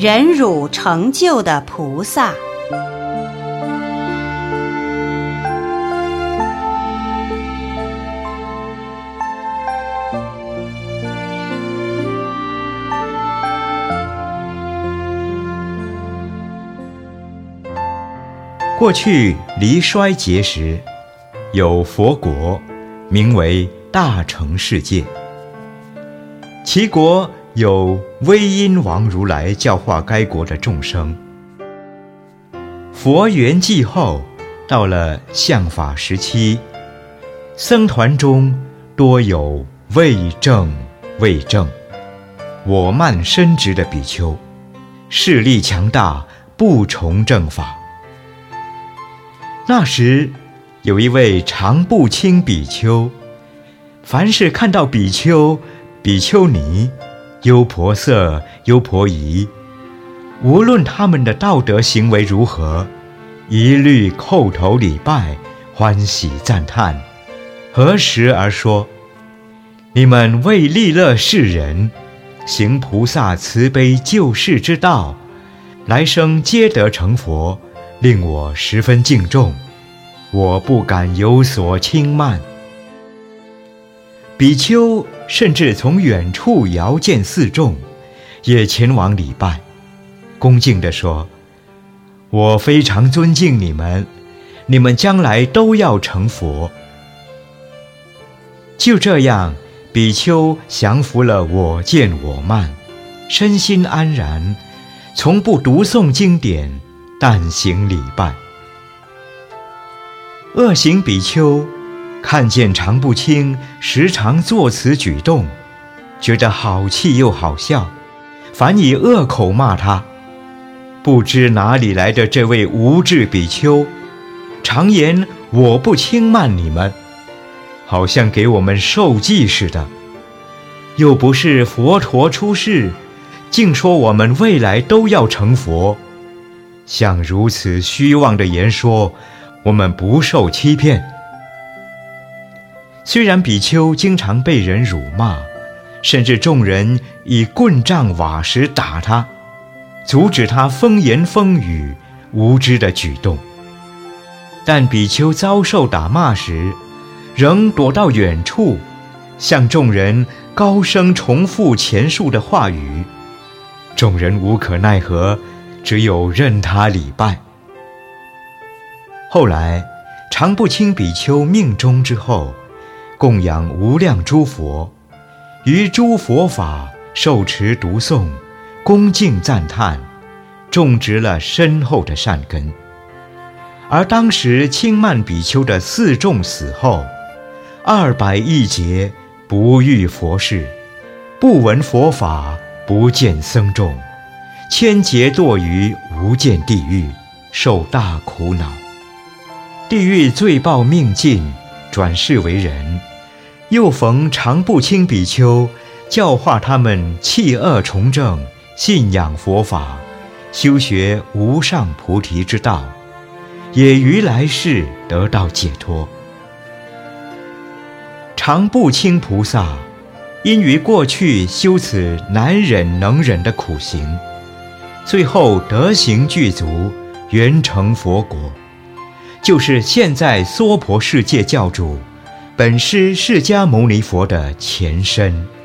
忍辱成就的菩萨。过去离衰劫时，有佛国，名为大乘世界。其国有威音王如来教化该国的众生。佛圆寂后，到了相法时期，僧团中多有未正、未正、我慢深直的比丘，势力强大，不从正法。那时，有一位常不清比丘，凡是看到比丘、比丘尼、优婆塞、优婆夷，无论他们的道德行为如何，一律叩头礼拜，欢喜赞叹。何时而说：“你们为利乐世人，行菩萨慈悲救世之道，来生皆得成佛。”令我十分敬重，我不敢有所轻慢。比丘甚至从远处遥见四众，也前往礼拜，恭敬地说：“我非常尊敬你们，你们将来都要成佛。”就这样，比丘降服了我见我慢，身心安然，从不读诵经典。但行礼拜，恶行比丘看见常不清时常作此举动，觉得好气又好笑，反以恶口骂他。不知哪里来的这位无智比丘，常言我不轻慢你们，好像给我们受记似的。又不是佛陀出世，竟说我们未来都要成佛。像如此虚妄的言说，我们不受欺骗。虽然比丘经常被人辱骂，甚至众人以棍杖瓦石打他，阻止他风言风语、无知的举动，但比丘遭受打骂时，仍躲到远处，向众人高声重复前述的话语，众人无可奈何。只有任他礼拜。后来，常不清比丘命终之后，供养无量诸佛，于诸佛法受持读诵，恭敬赞叹，种植了深厚的善根。而当时轻慢比丘的四众死后，二百亿劫不遇佛事，不闻佛法，不见僧众。千劫堕于无间地狱，受大苦恼。地狱罪报命尽，转世为人，又逢常不清比丘，教化他们弃恶从正，信仰佛法，修学无上菩提之道，也于来世得到解脱。常不清菩萨，因于过去修此难忍能忍的苦行。最后德行具足，圆成佛国，就是现在娑婆世界教主，本师释迦牟尼佛的前身。